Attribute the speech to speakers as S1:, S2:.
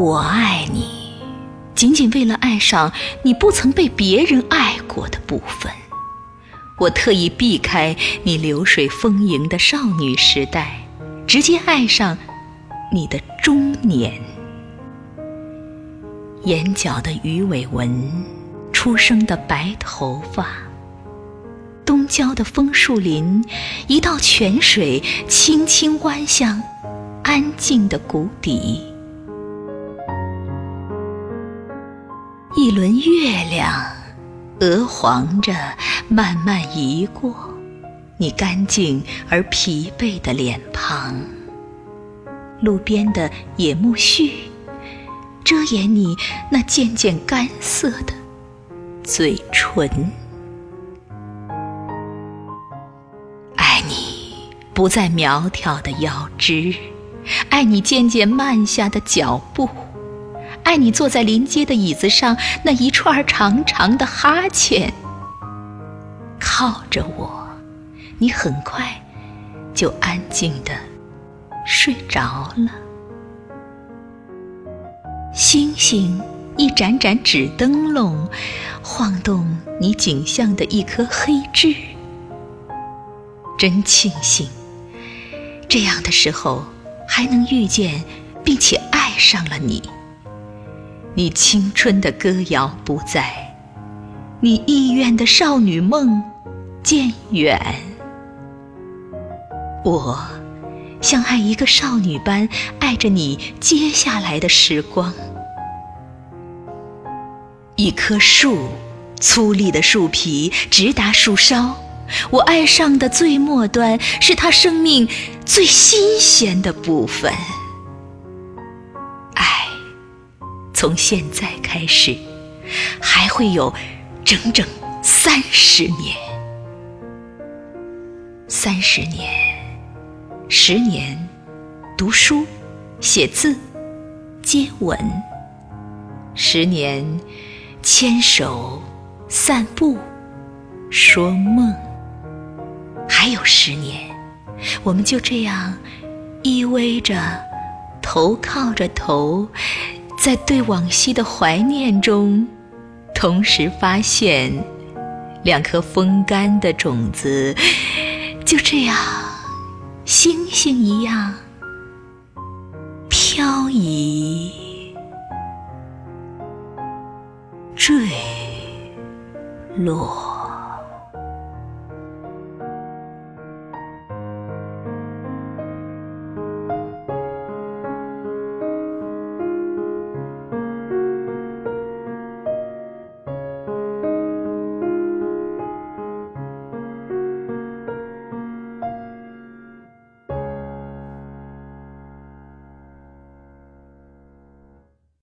S1: 我爱你，仅仅为了爱上你不曾被别人爱过的部分。我特意避开你流水丰盈的少女时代，直接爱上你的中年。眼角的鱼尾纹，出生的白头发，东郊的枫树林，一道泉水轻轻弯向安静的谷底。一轮月亮，鹅黄着，慢慢移过你干净而疲惫的脸庞。路边的野苜蓿，遮掩你那渐渐干涩的嘴唇。爱你不再苗条的腰肢，爱你渐渐慢下的脚步。爱你坐在临街的椅子上那一串长长的哈欠，靠着我，你很快就安静的睡着了。星星一盏盏纸灯笼，晃动你颈项的一颗黑痣。真庆幸，这样的时候还能遇见，并且爱上了你。你青春的歌谣不在，你意愿的少女梦渐远。我像爱一个少女般爱着你接下来的时光。一棵树，粗粝的树皮直达树梢，我爱上的最末端是它生命最新鲜的部分。从现在开始，还会有整整三十年。三十年，十年，读书、写字、接吻；十年，牵手、散步、说梦；还有十年，我们就这样依偎着，头靠着头。在对往昔的怀念中，同时发现两颗风干的种子，就这样星星一样飘移、坠落。